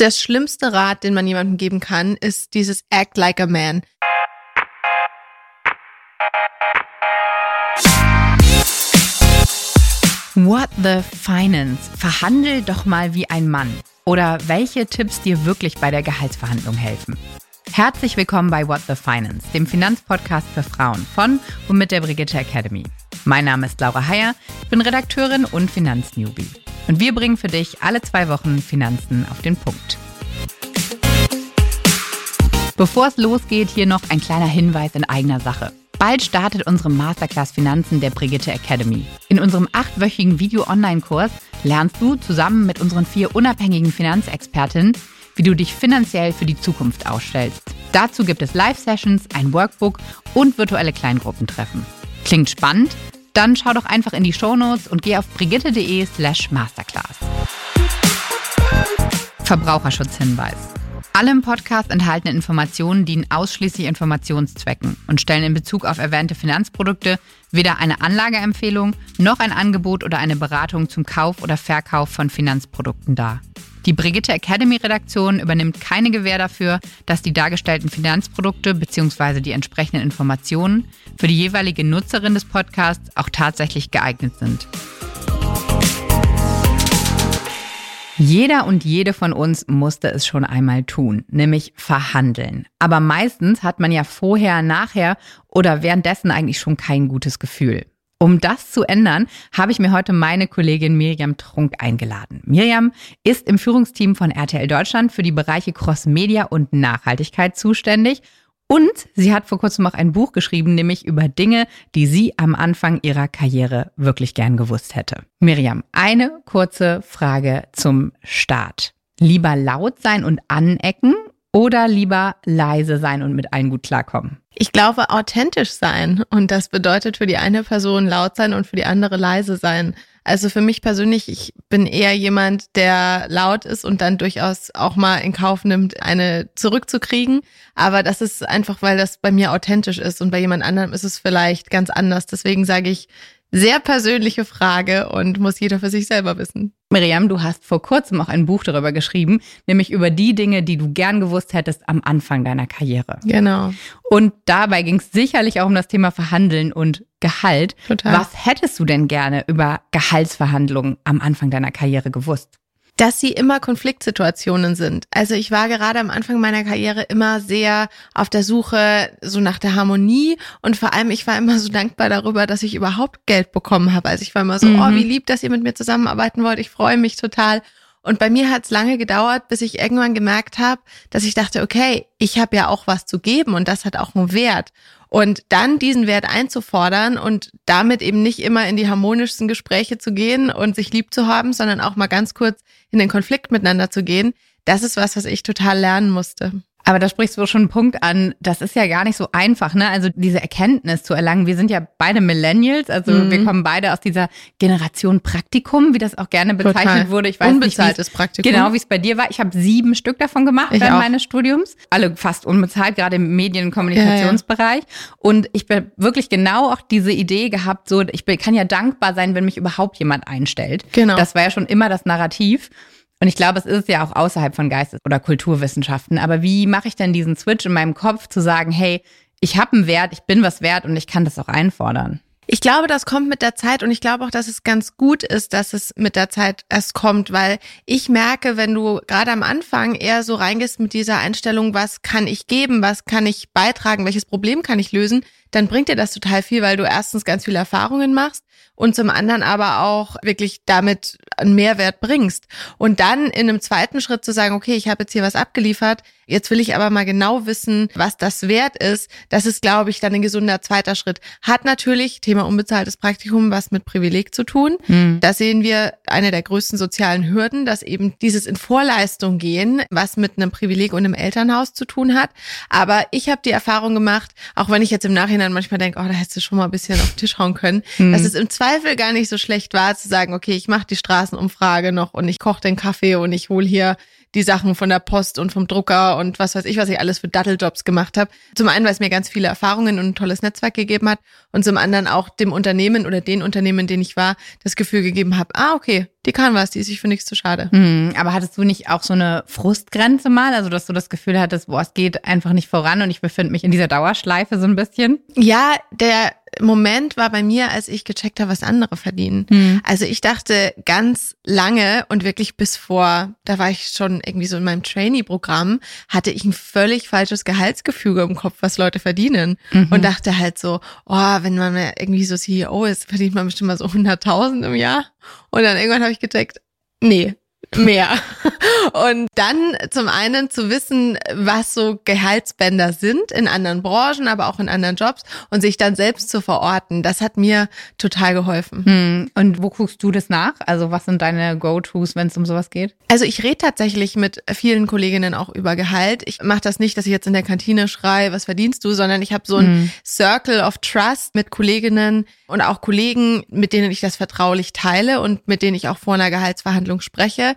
das schlimmste Rat, den man jemandem geben kann, ist dieses Act like a man. What the Finance? Verhandel doch mal wie ein Mann. Oder welche Tipps dir wirklich bei der Gehaltsverhandlung helfen? Herzlich willkommen bei What the Finance, dem Finanzpodcast für Frauen von und mit der Brigitte Academy. Mein Name ist Laura Heyer, ich bin Redakteurin und Finanznewbie. Und wir bringen für dich alle zwei Wochen Finanzen auf den Punkt. Bevor es losgeht, hier noch ein kleiner Hinweis in eigener Sache. Bald startet unsere Masterclass Finanzen der Brigitte Academy. In unserem achtwöchigen Video-Online-Kurs lernst du zusammen mit unseren vier unabhängigen Finanzexpertinnen, wie du dich finanziell für die Zukunft ausstellst. Dazu gibt es Live-Sessions, ein Workbook und virtuelle Kleingruppentreffen. Klingt spannend? Dann schau doch einfach in die Shownotes und geh auf brigitte.de slash masterclass. Verbraucherschutzhinweis. Alle im Podcast enthaltenen Informationen dienen ausschließlich Informationszwecken und stellen in Bezug auf erwähnte Finanzprodukte weder eine Anlageempfehlung noch ein Angebot oder eine Beratung zum Kauf oder Verkauf von Finanzprodukten dar. Die Brigitte Academy Redaktion übernimmt keine Gewähr dafür, dass die dargestellten Finanzprodukte bzw. die entsprechenden Informationen für die jeweilige Nutzerin des Podcasts auch tatsächlich geeignet sind. Jeder und jede von uns musste es schon einmal tun, nämlich verhandeln. Aber meistens hat man ja vorher, nachher oder währenddessen eigentlich schon kein gutes Gefühl. Um das zu ändern, habe ich mir heute meine Kollegin Miriam Trunk eingeladen. Miriam ist im Führungsteam von RTL Deutschland für die Bereiche Cross Media und Nachhaltigkeit zuständig und sie hat vor kurzem auch ein Buch geschrieben, nämlich über Dinge, die sie am Anfang ihrer Karriere wirklich gern gewusst hätte. Miriam, eine kurze Frage zum Start. Lieber laut sein und anecken oder lieber leise sein und mit allen gut klarkommen? Ich glaube, authentisch sein. Und das bedeutet für die eine Person laut sein und für die andere leise sein. Also für mich persönlich, ich bin eher jemand, der laut ist und dann durchaus auch mal in Kauf nimmt, eine zurückzukriegen. Aber das ist einfach, weil das bei mir authentisch ist und bei jemand anderem ist es vielleicht ganz anders. Deswegen sage ich, sehr persönliche Frage und muss jeder für sich selber wissen. Miriam, du hast vor kurzem auch ein Buch darüber geschrieben, nämlich über die Dinge, die du gern gewusst hättest am Anfang deiner Karriere. Genau. Und dabei ging es sicherlich auch um das Thema Verhandeln und Gehalt. Total. Was hättest du denn gerne über Gehaltsverhandlungen am Anfang deiner Karriere gewusst? Dass sie immer Konfliktsituationen sind. Also ich war gerade am Anfang meiner Karriere immer sehr auf der Suche so nach der Harmonie und vor allem ich war immer so dankbar darüber, dass ich überhaupt Geld bekommen habe. Also ich war immer so, mhm. oh, wie lieb, dass ihr mit mir zusammenarbeiten wollt. Ich freue mich total. Und bei mir hat es lange gedauert, bis ich irgendwann gemerkt habe, dass ich dachte, okay, ich habe ja auch was zu geben und das hat auch einen Wert. Und dann diesen Wert einzufordern und damit eben nicht immer in die harmonischsten Gespräche zu gehen und sich lieb zu haben, sondern auch mal ganz kurz in den Konflikt miteinander zu gehen, das ist was, was ich total lernen musste. Aber da sprichst du schon einen Punkt an, das ist ja gar nicht so einfach, ne? Also diese Erkenntnis zu erlangen. Wir sind ja beide Millennials, also mhm. wir kommen beide aus dieser Generation Praktikum, wie das auch gerne bezeichnet Total. wurde. Ich weiß Unbezahltes nicht, Praktikum. Genau, wie es bei dir war. Ich habe sieben Stück davon gemacht ich während auch. meines Studiums. Alle fast unbezahlt, gerade im Medien- und Kommunikationsbereich. Ja, ja. Und ich bin wirklich genau auch diese Idee gehabt, so ich kann ja dankbar sein, wenn mich überhaupt jemand einstellt. Genau. Das war ja schon immer das Narrativ. Und ich glaube, es ist ja auch außerhalb von Geistes- oder Kulturwissenschaften. Aber wie mache ich denn diesen Switch in meinem Kopf zu sagen, hey, ich habe einen Wert, ich bin was wert und ich kann das auch einfordern? Ich glaube, das kommt mit der Zeit und ich glaube auch, dass es ganz gut ist, dass es mit der Zeit erst kommt, weil ich merke, wenn du gerade am Anfang eher so reingehst mit dieser Einstellung, was kann ich geben, was kann ich beitragen, welches Problem kann ich lösen, dann bringt dir das total viel, weil du erstens ganz viele Erfahrungen machst und zum anderen aber auch wirklich damit einen Mehrwert bringst. Und dann in einem zweiten Schritt zu sagen, okay, ich habe jetzt hier was abgeliefert, jetzt will ich aber mal genau wissen, was das wert ist. Das ist, glaube ich, dann ein gesunder zweiter Schritt. Hat natürlich, Thema unbezahltes Praktikum, was mit Privileg zu tun. Mhm. Da sehen wir eine der größten sozialen Hürden, dass eben dieses in Vorleistung gehen, was mit einem Privileg und einem Elternhaus zu tun hat. Aber ich habe die Erfahrung gemacht, auch wenn ich jetzt im Nachhinein manchmal denke, oh, da hättest du schon mal ein bisschen auf den Tisch hauen können, mhm. dass es im Zweifel gar nicht so schlecht war, zu sagen, okay, ich mache die Straßenumfrage noch und ich koche den Kaffee und ich hole hier die Sachen von der Post und vom Drucker und was weiß ich, was ich alles für Datteljobs gemacht habe. Zum einen, weil es mir ganz viele Erfahrungen und ein tolles Netzwerk gegeben hat und zum anderen auch dem Unternehmen oder den Unternehmen, in denen ich war, das Gefühl gegeben habe, ah, okay, die kann was, die ist sich für nichts zu schade. Hm, aber hattest du nicht auch so eine Frustgrenze mal? Also, dass du das Gefühl hattest, boah, es geht einfach nicht voran und ich befinde mich in dieser Dauerschleife so ein bisschen? Ja, der Moment war bei mir, als ich gecheckt habe, was andere verdienen. Hm. Also ich dachte ganz lange und wirklich bis vor, da war ich schon irgendwie so in meinem Trainee-Programm, hatte ich ein völlig falsches Gehaltsgefüge im Kopf, was Leute verdienen. Mhm. Und dachte halt so, oh, wenn man irgendwie so CEO ist, verdient man bestimmt mal so 100.000 im Jahr. Und dann irgendwann habe ich gecheckt, nee, mehr. Und dann zum einen zu wissen, was so Gehaltsbänder sind in anderen Branchen, aber auch in anderen Jobs und sich dann selbst zu verorten, das hat mir total geholfen. Hm. Und wo guckst du das nach? Also was sind deine Go-Tos, wenn es um sowas geht? Also ich rede tatsächlich mit vielen Kolleginnen auch über Gehalt. Ich mache das nicht, dass ich jetzt in der Kantine schreie, was verdienst du, sondern ich habe so ein Hm. Circle of Trust mit Kolleginnen und auch Kollegen, mit denen ich das vertraulich teile und mit denen ich auch vor einer Gehaltsverhandlung spreche.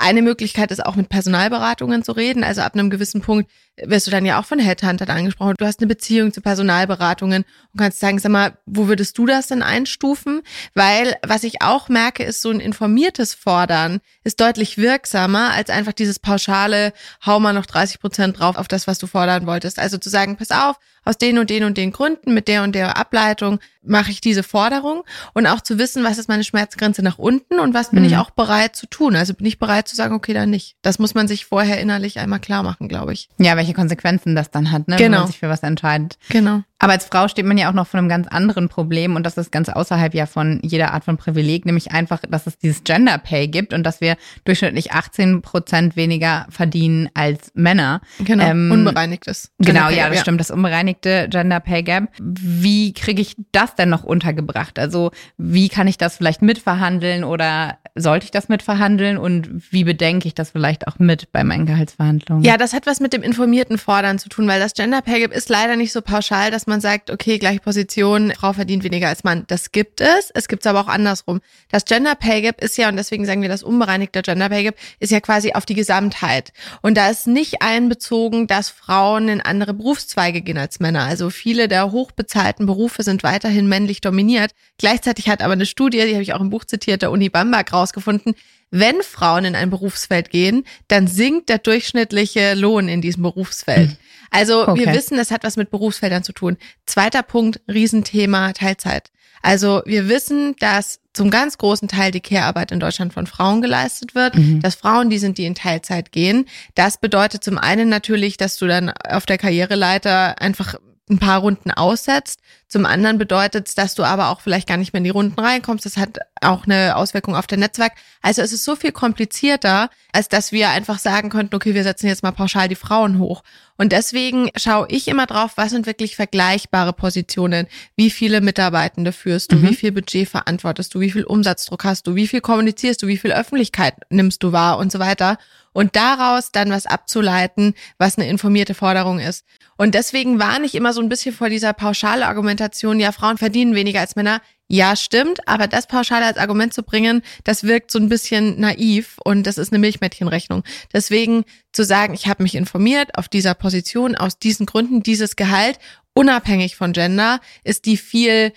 Eine Möglichkeit ist auch mit Personalberatungen zu reden. Also ab einem gewissen Punkt wirst du dann ja auch von Headhuntern angesprochen. Du hast eine Beziehung zu Personalberatungen und kannst sagen, sag mal, wo würdest du das denn einstufen? Weil was ich auch merke, ist so ein informiertes Fordern ist deutlich wirksamer als einfach dieses pauschale, hau mal noch 30 Prozent drauf auf das, was du fordern wolltest. Also zu sagen, pass auf, aus den und den und den Gründen, mit der und der Ableitung mache ich diese Forderung und auch zu wissen, was ist meine Schmerzgrenze nach unten und was bin Mhm. ich auch bereit zu tun. Also bin ich bereit zu sagen, okay, dann nicht. Das muss man sich vorher innerlich einmal klar machen, glaube ich. Ja, welche Konsequenzen das dann hat, ne? wenn Genau. man sich für was entscheidet. Genau. Aber als Frau steht man ja auch noch vor einem ganz anderen Problem und das ist ganz außerhalb ja von jeder Art von Privileg, nämlich einfach, dass es dieses Gender Pay gibt und dass wir durchschnittlich 18 Prozent weniger verdienen als Männer. Genau. Ähm, Unbereinigtes. Genau, Gender Pay ja, das stimmt, das unbereinigte Gender Pay Gap. Wie kriege ich das denn noch untergebracht? Also wie kann ich das vielleicht mitverhandeln oder sollte ich das mitverhandeln und wie bedenke ich das vielleicht auch mit bei meinen Gehaltsverhandlungen? Ja, das hat was mit dem informierten Fordern zu tun, weil das Gender Pay Gap ist leider nicht so pauschal, dass man sagt, okay, gleiche Position, Frau verdient weniger als Mann. Das gibt es. Es gibt es aber auch andersrum. Das Gender Pay Gap ist ja, und deswegen sagen wir das unbereinigte Gender Pay Gap, ist ja quasi auf die Gesamtheit. Und da ist nicht einbezogen, dass Frauen in andere Berufszweige gehen als Männer. Also viele der hochbezahlten Berufe sind weiterhin männlich dominiert. Gleichzeitig hat aber eine Studie, die habe ich auch im Buch zitiert, der Uni Bamberg rausgefunden, wenn Frauen in ein Berufsfeld gehen, dann sinkt der durchschnittliche Lohn in diesem Berufsfeld. Also wir Okay. wissen, das hat was mit Berufsfeldern zu tun. Zweiter Punkt, Riesenthema Teilzeit. Also wir wissen, dass zum ganz großen Teil die Care-Arbeit in Deutschland von Frauen geleistet wird, Mhm. dass Frauen die sind, die in Teilzeit gehen. Das bedeutet zum einen natürlich, dass du dann auf der Karriereleiter einfach ein paar Runden aussetzt. Zum anderen bedeutet es, dass du aber auch vielleicht gar nicht mehr in die Runden reinkommst. Das hat auch eine Auswirkung auf dein Netzwerk. Also es ist so viel komplizierter, als dass wir einfach sagen könnten, okay, wir setzen jetzt mal pauschal die Frauen hoch. Und deswegen schaue ich immer drauf, was sind wirklich vergleichbare Positionen? Wie viele Mitarbeitende führst du? Mhm. Wie viel Budget verantwortest du? Wie viel Umsatzdruck hast du? Wie viel kommunizierst du? Wie viel Öffentlichkeit nimmst du wahr? Und so weiter. Und daraus dann was abzuleiten, was eine informierte Forderung ist. Und deswegen warne ich immer so ein bisschen vor dieser pauschale Argumentation, ja, Frauen verdienen weniger als Männer. Ja, stimmt, aber das pauschal als Argument zu bringen, das wirkt so ein bisschen naiv und das ist eine Milchmädchenrechnung. Deswegen zu sagen, ich habe mich informiert auf dieser Position, aus diesen Gründen, dieses Gehalt, unabhängig von Gender, ist die viel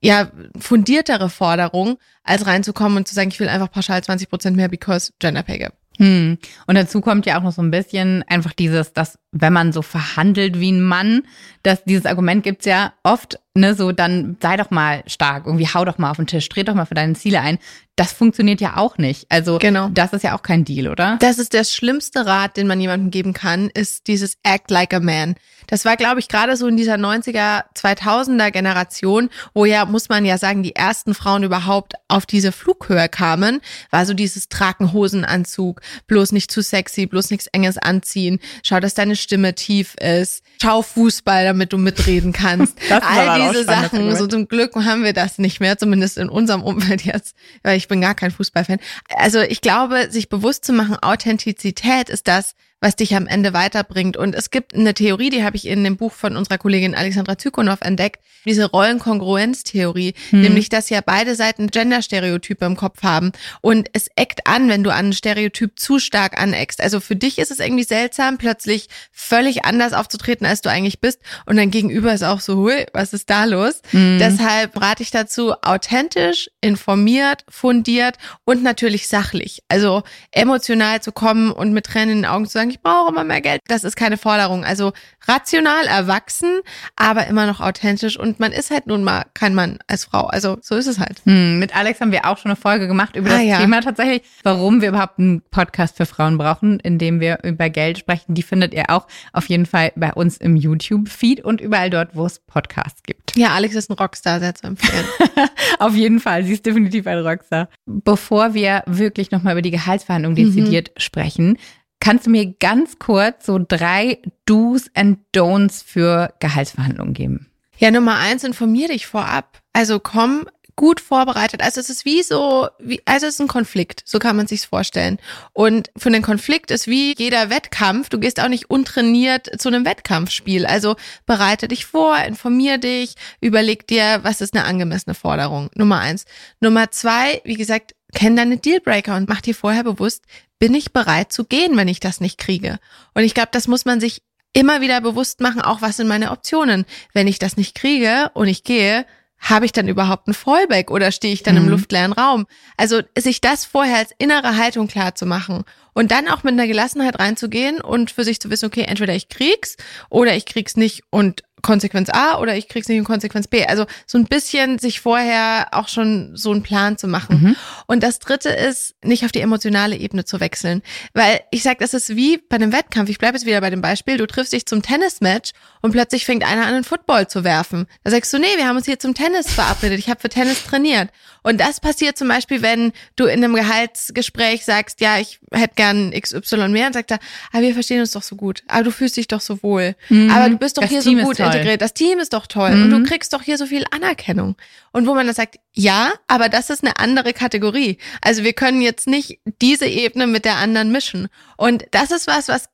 ja, fundiertere Forderung, als reinzukommen und zu sagen, ich will einfach pauschal 20 Prozent mehr because Gender Pay Gap. Hm. Und dazu kommt ja auch noch so ein bisschen einfach dieses, dass wenn man so verhandelt wie ein Mann, dass dieses Argument gibt's ja oft, ne, so dann sei doch mal stark, irgendwie hau doch mal auf den Tisch, dreh doch mal für deine Ziele ein. Das funktioniert ja auch nicht. Also Genau. das ist ja auch kein Deal, oder? Das ist der schlimmste Rat, den man jemandem geben kann, ist dieses Act like a man. Das war, glaube ich, gerade so in dieser 90er, 2000er Generation, wo ja, muss man ja sagen, die ersten Frauen überhaupt auf diese Flughöhe kamen, war so dieses tragen Hosenanzug, bloß nicht zu sexy, bloß nichts Enges anziehen, schau, dass deine Stimme tief ist, schau Fußball, damit du mitreden kannst. Das All diese Sachen, so zum Glück haben wir das nicht mehr, zumindest in unserem Umfeld jetzt, weil ich bin gar kein Fußballfan. Also ich glaube, sich bewusst zu machen, Authentizität ist das, was dich am Ende weiterbringt. Und es gibt eine Theorie, die habe ich in dem Buch von unserer Kollegin Alexandra Zykonow entdeckt, diese Rollenkongruenztheorie, hm. nämlich dass ja beide Seiten Genderstereotype im Kopf haben. Und es eckt an, wenn du an ein Stereotyp zu stark aneckst. Also für dich ist es irgendwie seltsam, plötzlich völlig anders aufzutreten, als du eigentlich bist. Und dein Gegenüber ist auch so, hui, was ist da los? Mhm. Deshalb rate ich dazu, authentisch, informiert, fundiert und natürlich sachlich. Also emotional zu kommen und mit Tränen in den Augen zu sagen, ich brauche immer mehr Geld. Das ist keine Forderung. Also rational erwachsen, aber immer noch authentisch. Und man ist halt nun mal kein Mann als Frau. Also so ist es halt. Hm, mit Alex haben wir auch schon eine Folge gemacht über ah, das ja. Thema tatsächlich, warum wir überhaupt einen Podcast für Frauen brauchen, in dem wir über Geld sprechen. Die findet ihr auch auf jeden Fall bei uns im YouTube-Feed und überall dort, wo es Podcasts gibt. Ja, Alex ist ein Rockstar, sehr zu empfehlen. auf jeden Fall, sie ist definitiv ein Rockstar. Bevor wir wirklich nochmal über die Gehaltsverhandlungen dezidiert mhm. sprechen, Kannst du mir ganz kurz so drei Do's and Don'ts für Gehaltsverhandlungen geben? Ja, Nummer eins, informier dich vorab. Also komm gut vorbereitet. Also es ist wie so, wie, also es ist ein Konflikt, so kann man sich's vorstellen. Und für einen Konflikt ist wie jeder Wettkampf. Du gehst auch nicht untrainiert zu einem Wettkampfspiel. Also bereite dich vor, informier dich, überleg dir, was ist eine angemessene Forderung. Nummer eins. Nummer zwei, wie gesagt, kenn deine Dealbreaker und mach dir vorher bewusst, bin ich bereit zu gehen, wenn ich das nicht kriege? Und ich glaube, das muss man sich immer wieder bewusst machen, auch was sind meine Optionen. Wenn ich das nicht kriege und ich gehe, habe ich dann überhaupt ein Fallback oder stehe ich dann mhm. im luftleeren Raum? Also sich das vorher als innere Haltung klar zu machen und dann auch mit einer Gelassenheit reinzugehen und für sich zu wissen, okay, entweder ich krieg's oder ich krieg's nicht und Konsequenz A oder ich krieg's nicht in Konsequenz B. Also so ein bisschen sich vorher auch schon so einen Plan zu machen. Mhm. Und das dritte ist, nicht auf die emotionale Ebene zu wechseln. Weil ich sag, das ist wie bei einem Wettkampf. Ich bleibe jetzt wieder bei dem Beispiel. Du triffst dich zum Tennismatch und plötzlich fängt einer an, einen Football zu werfen. Da sagst du, nee, wir haben uns hier zum Tennis verabredet. Ich habe für Tennis trainiert. Und das passiert zum Beispiel, wenn du in einem Gehaltsgespräch sagst, ja, ich hätte gern XY mehr, und sagt er, aber ah, wir verstehen uns doch so gut. Aber du fühlst dich doch so wohl. Mhm. Aber du bist doch das hier Team so gut integriert. Das Team ist doch toll. Mhm. Und du mhm. kriegst doch hier so viel Anerkennung. Und wo man dann sagt, ja, aber das ist eine andere Kategorie. Also wir können jetzt nicht diese Ebene mit der anderen mischen. Und das ist was, was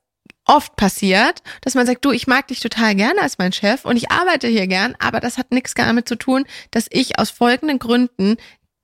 oft passiert, dass man sagt, du, ich mag dich total gerne als mein Chef und ich arbeite hier gern, aber das hat nichts damit zu tun, dass ich aus folgenden Gründen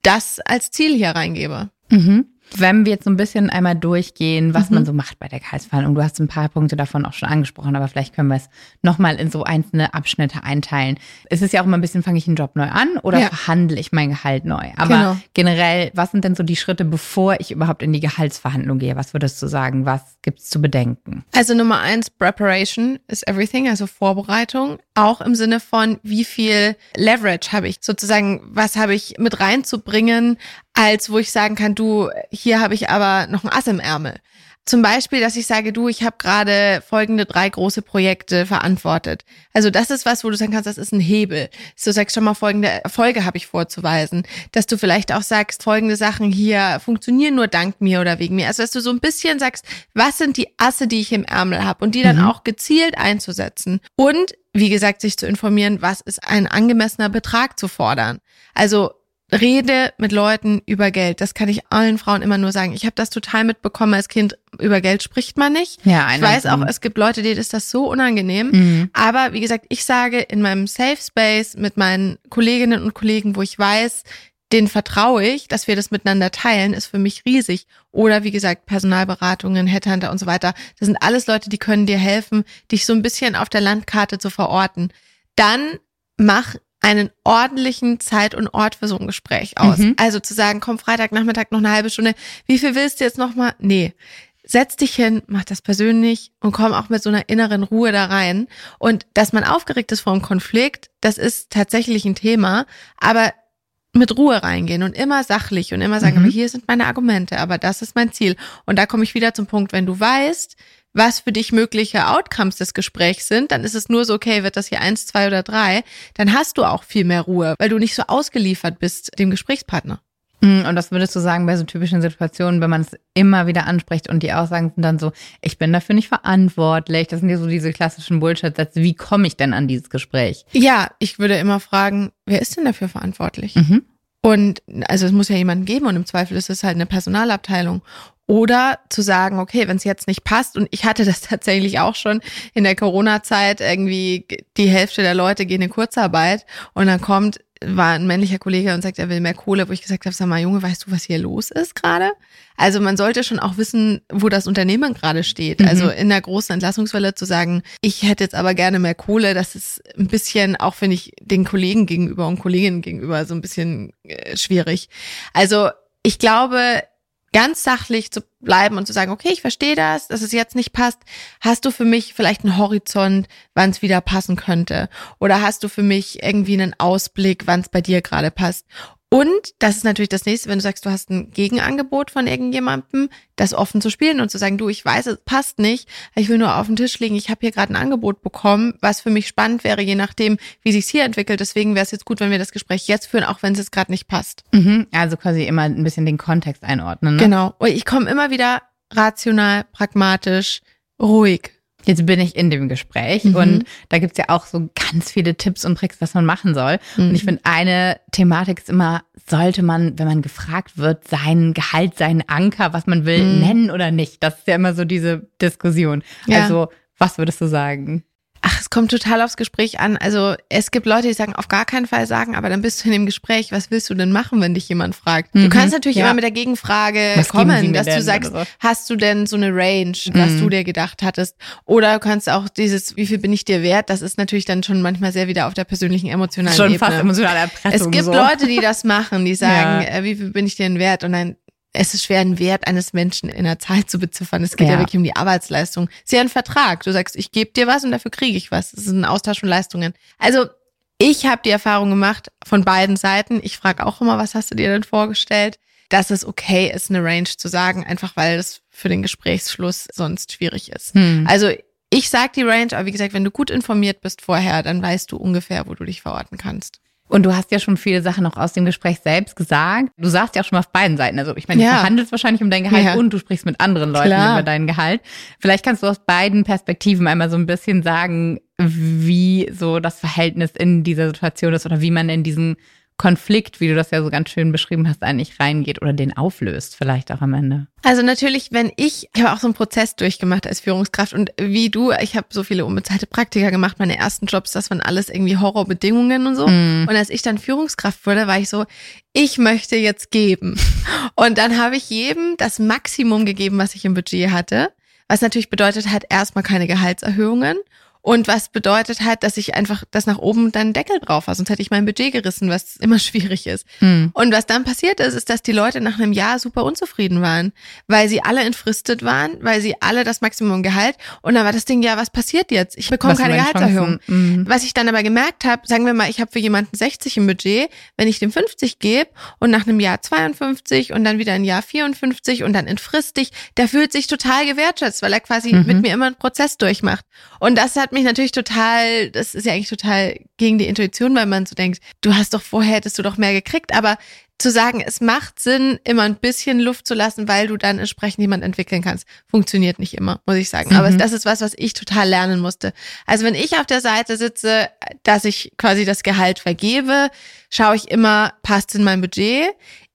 das als Ziel hier reingebe. Mhm. Wenn wir jetzt so ein bisschen einmal durchgehen, was mhm. man so macht bei der Gehaltsverhandlung. Du hast ein paar Punkte davon auch schon angesprochen, aber vielleicht können wir es nochmal in so einzelne Abschnitte einteilen. Es ist ja auch immer ein bisschen, fange ich einen Job neu an oder ja. verhandle ich mein Gehalt neu? Aber genau. generell, was sind denn so die Schritte, bevor ich überhaupt in die Gehaltsverhandlung gehe? Was würdest du sagen? Was gibt es zu bedenken? Also Nummer eins, Preparation is everything, also Vorbereitung. Auch im Sinne von, wie viel Leverage habe ich sozusagen, was habe ich mit reinzubringen, als wo ich sagen kann, du, hier habe ich aber noch ein Ass im Ärmel. Zum Beispiel, dass ich sage, du, ich habe gerade folgende drei große Projekte verantwortet. Also das ist was, wo du sagen kannst, das ist ein Hebel. Du sagst schon mal, folgende Erfolge habe ich vorzuweisen. Dass du vielleicht auch sagst, folgende Sachen hier funktionieren nur dank mir oder wegen mir. Also dass du so ein bisschen sagst, was sind die Asse, die ich im Ärmel habe und die dann mhm. auch gezielt einzusetzen. Und wie gesagt, sich zu informieren, was ist ein angemessener Betrag zu fordern. Also Rede mit Leuten über Geld. Das kann ich allen Frauen immer nur sagen. Ich habe das total mitbekommen als Kind. Über Geld spricht man nicht. Ja, ich weiß auch, es gibt Leute, denen ist das so unangenehm. Mhm. Aber wie gesagt, ich sage in meinem Safe Space mit meinen Kolleginnen und Kollegen, wo ich weiß, denen vertraue ich, dass wir das miteinander teilen, ist für mich riesig. Oder wie gesagt, Personalberatungen, Headhunter und so weiter. Das sind alles Leute, die können dir helfen, dich so ein bisschen auf der Landkarte zu verorten. Dann mach einen ordentlichen Zeit und Ort für so ein Gespräch aus. Mhm. Also zu sagen, komm Freitagnachmittag noch eine halbe Stunde, wie viel willst du jetzt noch mal? Nee. Setz dich hin, mach das persönlich und komm auch mit so einer inneren Ruhe da rein. Und dass man aufgeregt ist vor einem Konflikt, das ist tatsächlich ein Thema, aber mit Ruhe reingehen und immer sachlich und immer sagen, mhm. hier sind meine Argumente, aber das ist mein Ziel. Und da komme ich wieder zum Punkt, wenn du weißt, was für dich mögliche Outcomes des Gesprächs sind, dann ist es nur so, okay, wird das hier eins, zwei oder drei, dann hast du auch viel mehr Ruhe, weil du nicht so ausgeliefert bist dem Gesprächspartner. Mm, und das würdest du sagen bei so typischen Situationen, wenn man es immer wieder anspricht und die Aussagen sind dann so, ich bin dafür nicht verantwortlich. Das sind ja so diese klassischen Bullshit-Sätze. Wie komme ich denn an dieses Gespräch? Ja, ich würde immer fragen, wer ist denn dafür verantwortlich? Mhm. Und also es muss ja jemanden geben und im Zweifel ist es halt eine Personalabteilung. Oder zu sagen, okay, wenn es jetzt nicht passt, und ich hatte das tatsächlich auch schon in der Corona-Zeit, irgendwie die Hälfte der Leute gehen in Kurzarbeit und dann kommt, war ein männlicher Kollege und sagt, er will mehr Kohle, wo ich gesagt habe, sag mal, Junge, weißt du, was hier los ist gerade? Also man sollte schon auch wissen, wo das Unternehmen gerade steht. Mhm. Also in der großen Entlassungswelle zu sagen, ich hätte jetzt aber gerne mehr Kohle, das ist ein bisschen, auch wenn ich den Kollegen gegenüber und Kolleginnen gegenüber so ein bisschen äh, schwierig. Also ich glaube, ganz sachlich zu bleiben und zu sagen, okay, ich verstehe das, dass es jetzt nicht passt. Hast du für mich vielleicht einen Horizont, wann es wieder passen könnte? Oder hast du für mich irgendwie einen Ausblick, wann es bei dir gerade passt? Und das ist natürlich das nächste, wenn du sagst, du hast ein Gegenangebot von irgendjemandem, das offen zu spielen und zu sagen, du, ich weiß, es passt nicht, ich will nur auf den Tisch legen, ich habe hier gerade ein Angebot bekommen, was für mich spannend wäre, je nachdem, wie sich's hier entwickelt. Deswegen wäre es jetzt gut, wenn wir das Gespräch jetzt führen, auch wenn es jetzt gerade nicht passt. Mhm. Also quasi immer ein bisschen den Kontext einordnen. Ne? Genau. Und ich komme immer wieder rational, pragmatisch, ruhig. Jetzt bin ich in dem Gespräch Mhm. und da gibt's ja auch so ganz viele Tipps und Tricks, was man machen soll. Und ich finde, eine Thematik ist immer, sollte man, wenn man gefragt wird, sein Gehalt, seinen Anker, was man will, Mhm. nennen oder nicht? Das ist ja immer so diese Diskussion. Ja. Also, was würdest du sagen? Ach, es kommt total aufs Gespräch an. Also es gibt Leute, die sagen, auf gar keinen Fall sagen, aber dann bist du in dem Gespräch, was willst du denn machen, wenn dich jemand fragt? Du Mhm, kannst natürlich ja. immer mit der Gegenfrage Was kommen, dass du sagst, so? hast du denn so eine Range, was Mhm. du dir gedacht hattest? Oder du kannst auch dieses, wie viel bin ich dir wert? Das ist natürlich dann schon manchmal sehr wieder auf der persönlichen, emotionalen Schon Ebene. fast emotionale Erpressung. Es gibt so. Leute, die das machen, die sagen, Ja. äh, wie viel bin ich dir denn wert? Und dann es ist schwer, einen Wert eines Menschen in einer Zahl zu beziffern. Es geht ja, Ja. wirklich um die Arbeitsleistung. Es ist ja ein Vertrag. Du sagst, ich gebe dir was und dafür kriege ich was. Es ist ein Austausch von Leistungen. Also ich habe die Erfahrung gemacht von beiden Seiten. Ich frage auch immer, was hast du dir denn vorgestellt? Dass es okay ist, eine Range zu sagen, einfach weil das für den Gesprächsschluss sonst schwierig ist. Hm. Also ich sag die Range, aber wie gesagt, wenn du gut informiert bist vorher, dann weißt du ungefähr, wo du dich verorten kannst. Und du hast ja schon viele Sachen auch aus dem Gespräch selbst gesagt. Du sagst ja auch schon mal auf beiden Seiten. Also ich meine, Ja. du verhandelst wahrscheinlich um dein Gehalt Ja. und du sprichst mit anderen Leuten Klar. über dein Gehalt. Vielleicht kannst du aus beiden Perspektiven einmal so ein bisschen sagen, wie so das Verhältnis in dieser Situation ist oder wie man in diesen Konflikt, wie du das ja so ganz schön beschrieben hast, eigentlich reingeht oder den auflöst, vielleicht auch am Ende. Also natürlich, wenn ich, ich habe auch so einen Prozess durchgemacht als Führungskraft und wie du, ich habe so viele unbezahlte Praktika gemacht, meine ersten Jobs, das waren alles irgendwie Horrorbedingungen und so. Mhm. Und als ich dann Führungskraft wurde, war ich so, ich möchte jetzt geben. Und dann habe ich jedem das Maximum gegeben, was ich im Budget hatte, was natürlich bedeutet hat, erstmal keine Gehaltserhöhungen. Und was bedeutet hat, dass ich einfach das nach oben dann Deckel drauf war, sonst hätte ich mein Budget gerissen, was immer schwierig ist. Mhm. Und was dann passiert ist, ist, dass die Leute nach einem Jahr super unzufrieden waren, weil sie alle entfristet waren, weil sie alle das Maximum Gehalt. Und dann war das Ding, ja, was passiert jetzt? Ich bekomme Was keine Gehaltserhöhung. Mhm. Was ich dann aber gemerkt habe, sagen wir mal, ich habe für jemanden 60 im Budget, wenn ich dem 50 gebe und nach einem Jahr 52 und dann wieder ein Jahr 54 und dann entfristig, der fühlt sich total gewertschätzt, weil er quasi Mhm. mit mir immer einen Prozess durchmacht. Und das hat mich natürlich total, das ist ja eigentlich total gegen die Intuition, weil man so denkt, du hast doch vorher, hättest du doch mehr gekriegt, aber zu sagen, es macht Sinn, immer ein bisschen Luft zu lassen, weil du dann entsprechend jemand entwickeln kannst, funktioniert nicht immer, muss ich sagen. Aber Mhm. das ist was, was ich total lernen musste. Also wenn ich auf der Seite sitze, dass ich quasi das Gehalt vergebe, schaue ich immer, passt in mein Budget?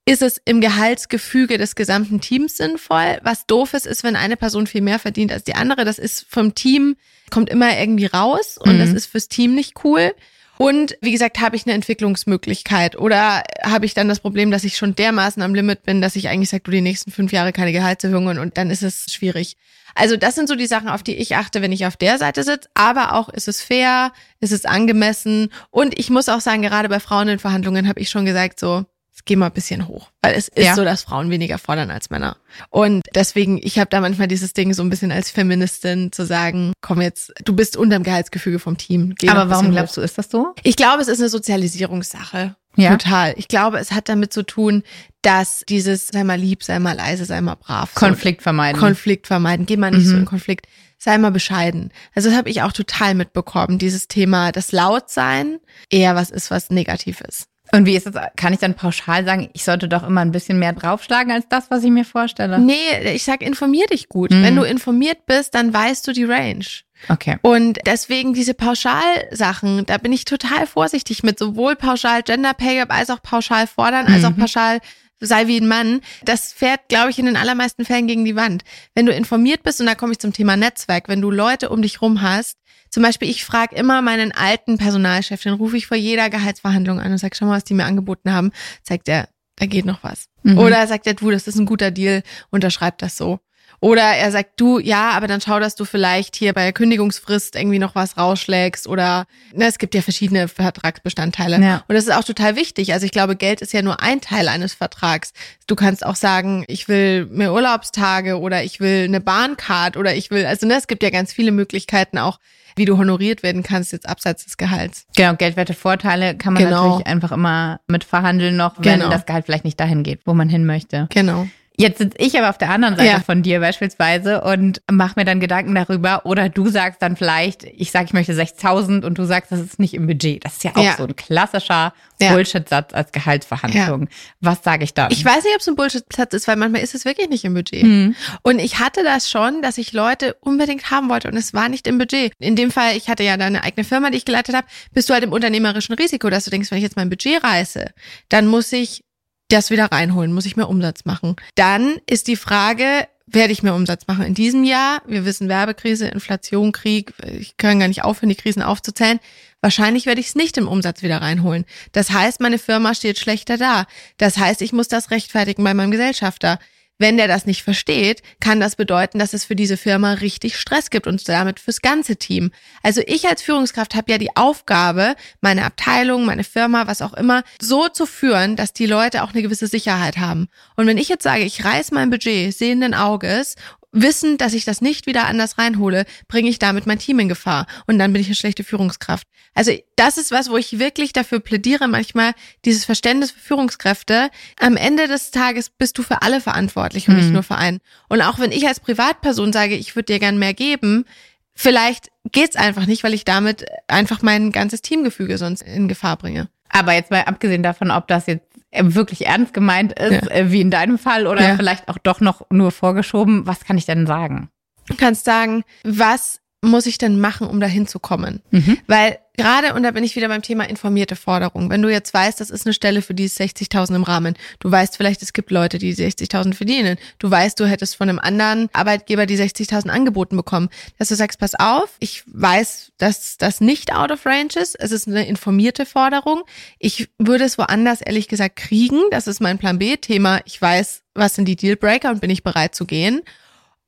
Ist es im Gehaltsgefüge des gesamten Teams sinnvoll? Was doof ist, ist, wenn eine Person viel mehr verdient als die andere. Das ist vom Team, kommt immer irgendwie raus und Mhm. das ist fürs Team nicht cool. Und wie gesagt, habe ich eine Entwicklungsmöglichkeit oder habe ich dann das Problem, dass ich schon dermaßen am Limit bin, dass ich eigentlich sage, du die nächsten fünf Jahre keine Gehaltserhöhungen und dann ist es schwierig. Also das sind so die Sachen, auf die ich achte, wenn ich auf der Seite sitze. Aber auch ist es fair, ist es angemessen und ich muss auch sagen, gerade bei Frauen in Verhandlungen habe ich schon gesagt, so geh mal ein bisschen hoch, weil es ist Ja. so, dass Frauen weniger fordern als Männer. Und deswegen, ich habe da manchmal dieses Ding so ein bisschen als Feministin zu sagen, komm jetzt, du bist unterm Gehaltsgefüge vom Team. Geh Aber warum glaubst hoch. du, ist das so? Ich glaube, es ist eine Sozialisierungssache. Ja. Total. Ich glaube, es hat damit zu tun, dass dieses sei mal lieb, sei mal leise, sei mal brav. so Konflikt vermeiden. Konflikt vermeiden. Geh mal nicht so Mhm. in Konflikt. Sei mal bescheiden. Also das habe ich auch total mitbekommen. Dieses Thema, das Lautsein eher was ist, was negativ ist. Und wie ist das? Kann ich dann pauschal sagen, ich sollte doch immer ein bisschen mehr draufschlagen als das, was ich mir vorstelle? Nee, ich sag, informier dich gut. Mhm. Wenn du informiert bist, dann weißt du die Range. Okay. Und deswegen diese Pauschalsachen, da bin ich total vorsichtig mit, sowohl pauschal Gender Pay Gap als auch pauschal fordern, als auch Mhm. pauschal sei wie ein Mann, das fährt, glaube ich, in den allermeisten Fällen gegen die Wand. Wenn du informiert bist, und da komme ich zum Thema Netzwerk, wenn du Leute um dich rum hast, zum Beispiel, ich frage immer meinen alten Personalchef, den rufe ich vor jeder Gehaltsverhandlung an und sage, schau mal, was die mir angeboten haben. Zeigt er, da geht noch was. Mhm. Oder sagt er, du, das ist ein guter Deal, unterschreibt das so. Oder er sagt, du, ja, aber dann schau, dass du vielleicht hier bei der Kündigungsfrist irgendwie noch was rausschlägst oder ne, es gibt ja verschiedene Vertragsbestandteile. Ja. Und das ist auch total wichtig. Also ich glaube, Geld ist ja nur ein Teil eines Vertrags. Du kannst auch sagen, ich will mehr Urlaubstage oder ich will eine Bahncard oder ich will, also ne, es gibt ja ganz viele Möglichkeiten auch, wie du honoriert werden kannst, jetzt abseits des Gehalts. Genau, geldwerte Vorteile kann man genau. natürlich einfach immer mit verhandeln noch, wenn genau. das Gehalt vielleicht nicht dahin geht, wo man hin möchte. Genau. Jetzt sitze ich aber auf der anderen Seite ja. von dir beispielsweise und mache mir dann Gedanken darüber. Oder du sagst dann vielleicht, ich sage, ich möchte 6.000 und du sagst, das ist nicht im Budget. Das ist ja auch ja. so ein klassischer ja. Bullshit-Satz als Gehaltsverhandlung. Was sage ich dann? Ich weiß nicht, ob es ein Bullshit-Satz ist, weil manchmal ist es wirklich nicht im Budget. Mhm. Und ich hatte das schon, dass ich Leute unbedingt haben wollte und es war nicht im Budget. In dem Fall, ich hatte ja da eine eigene Firma, die ich geleitet habe, bist du halt im unternehmerischen Risiko, dass du denkst, wenn ich jetzt mein Budget reiße, dann muss ich das wieder reinholen, muss ich mehr Umsatz machen. Dann ist die Frage, werde ich mehr Umsatz machen in diesem Jahr? Wir wissen Werbekrise, Inflation, Krieg, ich kann gar nicht aufhören, die Krisen aufzuzählen. Wahrscheinlich werde ich es nicht im Umsatz wieder reinholen. Das heißt, meine Firma steht schlechter da. Das heißt, ich muss das rechtfertigen bei meinem Gesellschafter. Wenn der das nicht versteht, kann das bedeuten, dass es für diese Firma richtig Stress gibt und damit fürs ganze Team. Also ich als Führungskraft habe ja die Aufgabe, meine Abteilung, meine Firma, was auch immer, so zu führen, dass die Leute auch eine gewisse Sicherheit haben. Und wenn ich jetzt sage, ich reiß mein Budget sehenden Auges Wissen, dass ich das nicht wieder anders reinhole, bringe ich damit mein Team in Gefahr. Und dann bin ich eine schlechte Führungskraft. Also das ist was, wo ich wirklich dafür plädiere, manchmal dieses Verständnis für Führungskräfte. Am Ende des Tages bist du für alle verantwortlich und mhm. nicht nur für einen. Und auch wenn ich als Privatperson sage, ich würde dir gern mehr geben, vielleicht geht's einfach nicht, weil ich damit einfach mein ganzes Teamgefüge sonst in Gefahr bringe. Aber jetzt mal abgesehen davon, ob das jetzt wirklich ernst gemeint ist, ja. Äh, wie in deinem Fall, oder ja. vielleicht auch doch noch nur vorgeschoben, was kann ich denn sagen? Du kannst sagen, was muss ich denn machen, um dahin zu kommen? Mhm. Weil gerade, und da bin ich wieder beim Thema informierte Forderung, wenn du jetzt weißt, das ist eine Stelle, für die ist 60.000 im Rahmen, du weißt vielleicht, es gibt Leute, die 60.000 verdienen, du weißt, du hättest von einem anderen Arbeitgeber die 60.000 angeboten bekommen, dass du sagst, pass auf, ich weiß, dass das nicht out of range ist, es ist eine informierte Forderung, ich würde es woanders ehrlich gesagt kriegen, das ist mein Plan B-Thema, ich weiß, was sind die Dealbreaker und bin ich bereit zu gehen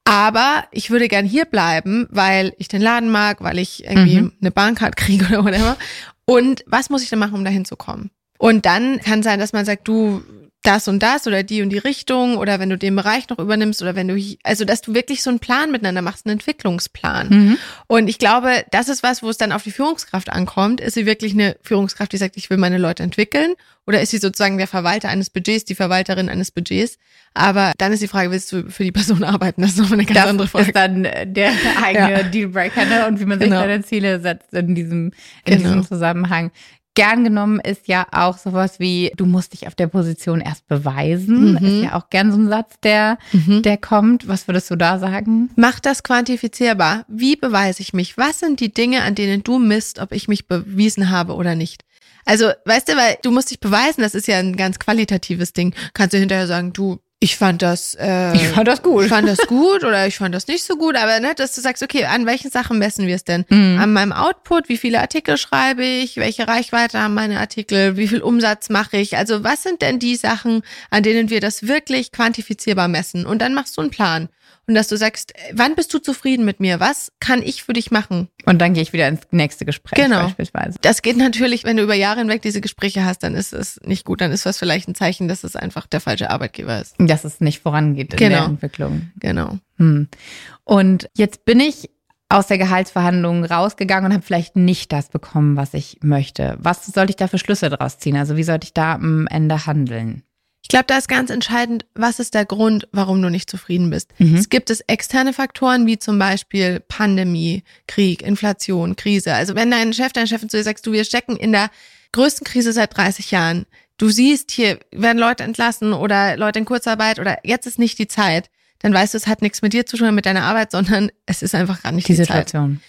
aber ich würde gern hier bleiben, weil ich den Laden mag, weil ich irgendwie mhm. eine Bahncard kriege oder whatever. Und was muss ich denn machen, um dahin zu kommen? Und dann kann sein, dass man sagt, du, das und das oder die und die Richtung oder wenn du den Bereich noch übernimmst oder wenn du, also dass du wirklich so einen Plan miteinander machst, einen Entwicklungsplan. Mhm. Und ich glaube, das ist was, wo es dann auf die Führungskraft ankommt. Ist sie wirklich eine Führungskraft, die sagt, ich will meine Leute entwickeln? Oder ist sie sozusagen der Verwalter eines Budgets, die Verwalterin eines Budgets? Aber dann ist die Frage, willst du für die Person arbeiten? Das ist nochmal eine ganz das andere Frage. Das ist dann äh, der eigene ja. Dealbreaker ne? und wie man sich genau. seine Ziele setzt in diesem, in genau. diesem Zusammenhang. Gern genommen ist ja auch sowas wie, du musst dich auf der Position erst beweisen. Mhm. Ist ja auch gern so ein Satz, der, mhm. der kommt. Was würdest du da sagen? Mach das quantifizierbar. Wie beweise ich mich? Was sind die Dinge, an denen du misst, ob ich mich bewiesen habe oder nicht? Also, weißt du, weil du musst dich beweisen, das ist ja ein ganz qualitatives Ding. Kannst du hinterher sagen, du, ich fand das, äh, ich fand das gut. Ich fand das gut oder ich fand das nicht so gut, aber ne, dass du sagst, okay, an welchen Sachen messen wir es denn? Mhm. An meinem Output, wie viele Artikel schreibe ich, welche Reichweite haben meine Artikel, wie viel Umsatz mache ich? Also was sind denn die Sachen, an denen wir das wirklich quantifizierbar messen? Und dann machst du einen Plan und dass du sagst, wann bist du zufrieden mit mir? Was kann ich für dich machen? Und dann gehe ich wieder ins nächste Gespräch genau. beispielsweise. Das geht natürlich, wenn du über Jahre hinweg diese Gespräche hast, dann ist es nicht gut. Dann ist das vielleicht ein Zeichen, dass es einfach der falsche Arbeitgeber ist. Dass es nicht vorangeht in genau. der Entwicklung. Genau. Hm. Und jetzt bin ich aus der Gehaltsverhandlung rausgegangen und habe vielleicht nicht das bekommen, was ich möchte. Was sollte ich da für Schlüsse draus ziehen? Also wie sollte ich da am Ende handeln? Ich glaube, da ist ganz entscheidend, was ist der Grund, warum du nicht zufrieden bist. Mhm. Es gibt es externe Faktoren wie zum Beispiel Pandemie, Krieg, Inflation, Krise. Also wenn dein Chef, deine Chefin zu dir sagst, du, wir stecken in der größten Krise seit 30 Jahren. Du siehst, hier werden Leute entlassen oder Leute in Kurzarbeit oder jetzt ist nicht die Zeit. Dann weißt du, es hat nichts mit dir zu tun, mit deiner Arbeit, sondern es ist einfach gerade nicht die, die Situation.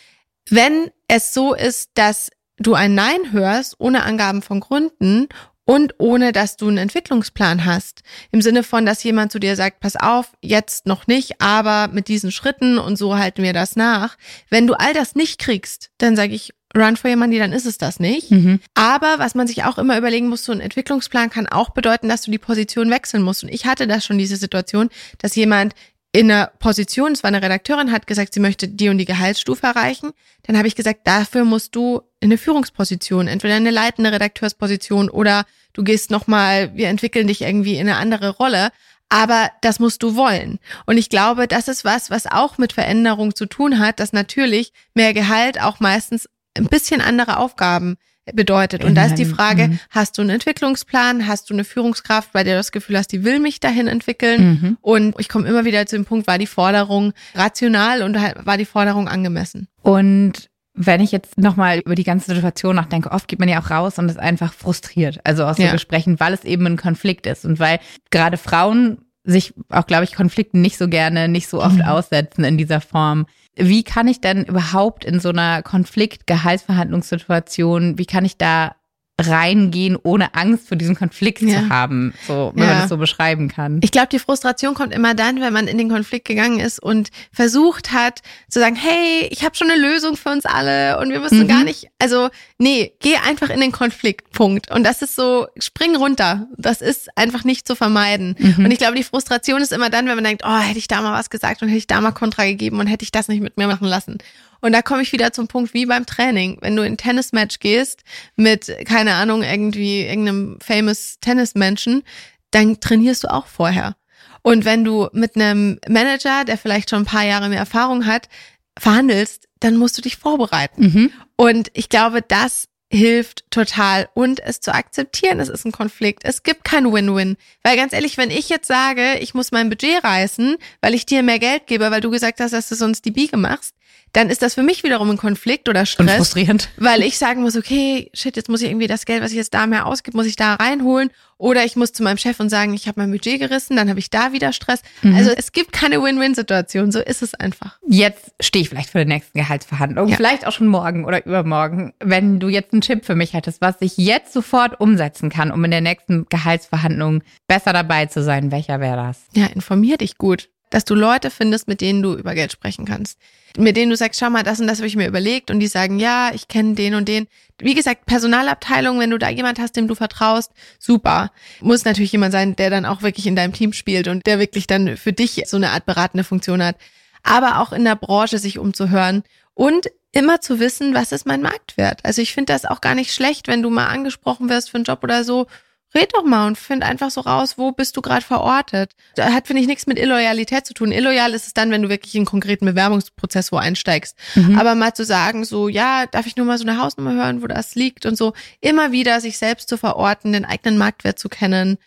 Zeit. Wenn es so ist, dass du ein Nein hörst, ohne Angaben von Gründen und ohne dass du einen Entwicklungsplan hast. Im Sinne von, dass jemand zu dir sagt, pass auf, jetzt noch nicht, aber mit diesen Schritten und so halten wir das nach. Wenn du all das nicht kriegst, dann sage ich, Run for Your Money, dann ist es das nicht. Mhm. Aber was man sich auch immer überlegen muss, so ein Entwicklungsplan kann auch bedeuten, dass du die Position wechseln musst. Und ich hatte da schon diese Situation, dass jemand in einer Position, es war eine Redakteurin, hat gesagt, sie möchte die und die Gehaltsstufe erreichen. Dann habe ich gesagt, dafür musst du in eine Führungsposition, entweder eine leitende Redakteursposition oder du gehst nochmal, wir entwickeln dich irgendwie in eine andere Rolle. Aber das musst du wollen. Und ich glaube, das ist was, was auch mit Veränderung zu tun hat, dass natürlich mehr Gehalt auch meistens ein bisschen andere Aufgaben bedeutet. Und da ist die Frage, mhm. hast du einen Entwicklungsplan, hast du eine Führungskraft, bei der du das Gefühl hast, die will mich dahin entwickeln? Mhm. Und ich komme immer wieder zu dem Punkt, war die Forderung rational und war die Forderung angemessen? Und wenn ich jetzt nochmal über die ganze Situation nachdenke, oft geht man ja auch raus und ist einfach frustriert, also aus so ja. Gesprächen, weil es eben ein Konflikt ist und weil gerade Frauen sich auch, glaube ich, Konflikten nicht so gerne, nicht so oft mhm. aussetzen in dieser Form. Wie kann ich denn überhaupt in so einer Konflikt-Gehaltsverhandlungssituation, wie kann ich da reingehen, ohne Angst vor diesem Konflikt ja. zu haben, so, wenn ja. man das so beschreiben kann. Ich glaube, die Frustration kommt immer dann, wenn man in den Konflikt gegangen ist und versucht hat zu sagen, hey, ich habe schon eine Lösung für uns alle und wir müssen mhm. gar nicht, also nee, geh einfach in den Konflikt, Punkt. Und das ist so, spring runter. Das ist einfach nicht zu vermeiden. Mhm. Und ich glaube, die Frustration ist immer dann, wenn man denkt, oh, hätte ich da mal was gesagt und hätte ich da mal Kontra gegeben und hätte ich das nicht mit mir machen lassen. Und da komme ich wieder zum Punkt wie beim Training. Wenn du in ein Tennismatch gehst mit, keine Ahnung, irgendwie irgendeinem famous Tennismenschen, dann trainierst du auch vorher. Und wenn du mit einem Manager, der vielleicht schon ein paar Jahre mehr Erfahrung hat, verhandelst, dann musst du dich vorbereiten. Mhm. Und ich glaube, das hilft total. Und es zu akzeptieren, es ist ein Konflikt. Es gibt kein Win-Win. Weil ganz ehrlich, wenn ich jetzt sage, ich muss mein Budget reißen, weil ich dir mehr Geld gebe, weil du gesagt hast, dass du sonst die Biege machst, dann ist das für mich wiederum ein Konflikt oder Stress. Und frustrierend. Weil ich sagen muss, okay, shit, jetzt muss ich irgendwie das Geld, was ich jetzt da mehr ausgebe, muss ich da reinholen. Oder ich muss zu meinem Chef und sagen, ich habe mein Budget gerissen, dann habe ich da wieder Stress. Mhm. Also es gibt keine Win-Win-Situation, so ist es einfach. Jetzt stehe ich vielleicht vor der nächsten Gehaltsverhandlung, ja. vielleicht auch schon morgen oder übermorgen. Wenn du jetzt einen Tipp für mich hättest, was ich jetzt sofort umsetzen kann, um in der nächsten Gehaltsverhandlung besser dabei zu sein, welcher wäre das? Ja, informier dich gut dass du Leute findest, mit denen du über Geld sprechen kannst. Mit denen du sagst, schau mal, das und das habe ich mir überlegt und die sagen, ja, ich kenne den und den. Wie gesagt, Personalabteilung, wenn du da jemand hast, dem du vertraust, super. Muss natürlich jemand sein, der dann auch wirklich in deinem Team spielt und der wirklich dann für dich so eine Art beratende Funktion hat. Aber auch in der Branche sich umzuhören und immer zu wissen, was ist mein Marktwert. Also ich finde das auch gar nicht schlecht, wenn du mal angesprochen wirst für einen Job oder so red doch mal und find einfach so raus, wo bist du gerade verortet. Das hat, finde ich, nichts mit Illoyalität zu tun. Illoyal ist es dann, wenn du wirklich in einen konkreten Bewerbungsprozess wo einsteigst. Mhm. Aber mal zu sagen, so, ja, darf ich nur mal so eine Hausnummer hören, wo das liegt und so, immer wieder sich selbst zu verorten, den eigenen Marktwert zu kennen,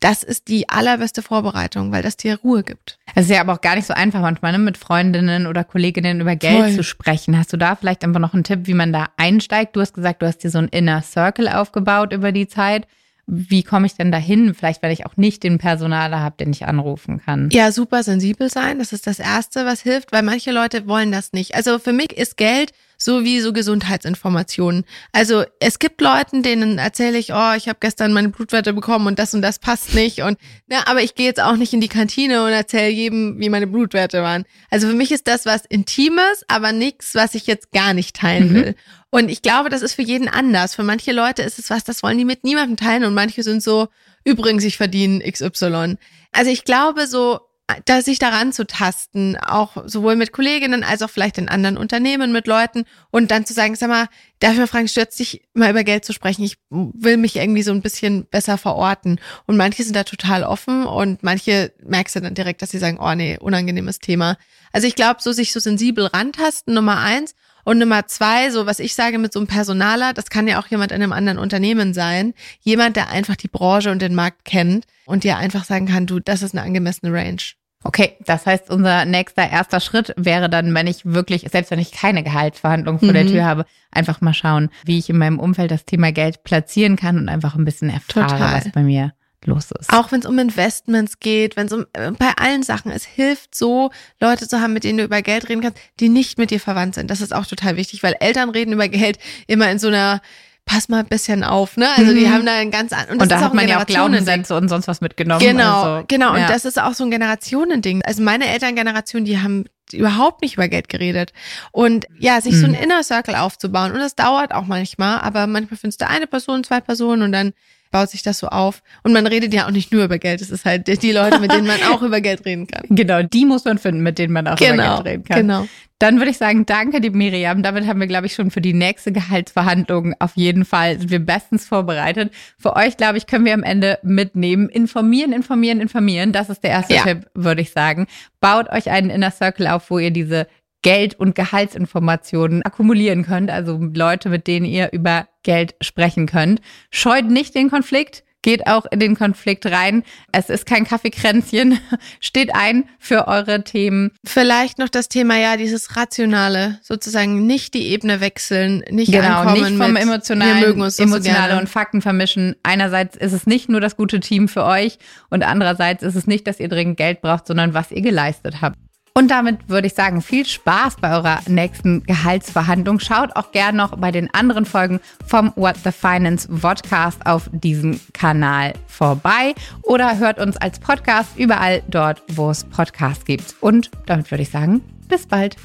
das ist die allerbeste Vorbereitung, weil das dir Ruhe gibt. Es ist ja aber auch gar nicht so einfach manchmal, ne, mit Freundinnen oder Kolleginnen über Geld Voll. zu sprechen. Hast du da vielleicht einfach noch einen Tipp, wie man da einsteigt? Du hast gesagt, du hast dir so ein Inner Circle aufgebaut über die Zeit wie komme ich denn dahin? Vielleicht, weil ich auch nicht den Personaler habe, den ich anrufen kann. Ja, super sensibel sein. Das ist das Erste, was hilft, weil manche Leute wollen das nicht. Also für mich ist Geld so wie so Gesundheitsinformationen. Also es gibt Leuten, denen erzähle ich, oh, ich habe gestern meine Blutwerte bekommen und das und das passt nicht und ne, aber ich gehe jetzt auch nicht in die Kantine und erzähle jedem, wie meine Blutwerte waren. Also für mich ist das was Intimes, aber nichts, was ich jetzt gar nicht teilen mhm. will. Und ich glaube, das ist für jeden anders. Für manche Leute ist es was, das wollen die mit niemandem teilen und manche sind so, übrigens, ich verdiene XY. Also ich glaube so, da sich daran zu tasten, auch sowohl mit Kolleginnen als auch vielleicht in anderen Unternehmen mit Leuten und dann zu sagen, sag mal, mal fragen, stört dich mal über Geld zu sprechen? Ich will mich irgendwie so ein bisschen besser verorten. Und manche sind da total offen und manche merkst du dann direkt, dass sie sagen, oh nee, unangenehmes Thema. Also ich glaube, so sich so sensibel rantasten, Nummer eins. Und Nummer zwei, so was ich sage mit so einem Personaler, das kann ja auch jemand in einem anderen Unternehmen sein. Jemand, der einfach die Branche und den Markt kennt und dir einfach sagen kann, du, das ist eine angemessene Range. Okay, das heißt, unser nächster erster Schritt wäre dann, wenn ich wirklich, selbst wenn ich keine Gehaltsverhandlung vor mhm. der Tür habe, einfach mal schauen, wie ich in meinem Umfeld das Thema Geld platzieren kann und einfach ein bisschen erfahre, Total. was bei mir los ist. Auch wenn es um Investments geht, wenn es um äh, bei allen Sachen, es hilft so, Leute zu haben, mit denen du über Geld reden kannst, die nicht mit dir verwandt sind. Das ist auch total wichtig, weil Eltern reden über Geld immer in so einer pass mal ein bisschen auf, ne? Also die Mhm. haben da ein ganz an Und, da hat man ja auch Glaubenssätze und sonst was mitgenommen. Genau, also, genau. Und ja. das ist auch so ein Generationending. Also meine Elterngeneration, die haben überhaupt nicht über Geld geredet. Und ja, sich so ein Mhm. Inner Circle aufzubauen. Und das dauert auch manchmal, aber manchmal findest du eine Person, zwei Personen und dann baut sich das so auf. Und man redet ja auch nicht nur über Geld. Es ist halt die Leute, mit denen man auch über Geld reden kann. Genau, die muss man finden, mit denen man auch über Genau, Geld reden kann. genau. Dann würde ich sagen, danke, die Miriam. Damit haben wir, glaube ich, schon für die nächste Gehaltsverhandlung auf jeden Fall sind wir bestens vorbereitet. Für euch, glaube ich, können wir am Ende mitnehmen. Informieren, informieren, informieren. Das ist der erste Ja. Tipp, würde ich sagen. Baut euch einen Inner Circle auf, wo ihr diese Geld- und Gehaltsinformationen akkumulieren könnt. Also Leute, mit denen ihr über Geld sprechen könnt. Scheut nicht den Konflikt. Geht auch in den Konflikt rein. Es ist kein Kaffeekränzchen. Steht ein für eure Themen. Vielleicht noch das Thema, ja, dieses Rationale, sozusagen nicht die Ebene wechseln, nicht Genau, ankommen nicht vom mit, emotionalen, wir mögen uns so emotionale gerne. und Fakten vermischen. Einerseits ist es nicht nur das gute Team für euch und andererseits ist es nicht, dass ihr dringend Geld braucht, sondern was ihr geleistet habt. Und damit würde ich sagen, viel Spaß bei eurer nächsten Gehaltsverhandlung. Schaut auch gern noch bei den anderen Folgen vom What the Finance Podcast auf diesem Kanal vorbei oder hört uns als Podcast überall dort, wo es Podcasts gibt. Und damit würde ich sagen, bis bald.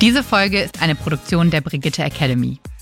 Diese Folge ist eine Produktion der Brigitte Academy.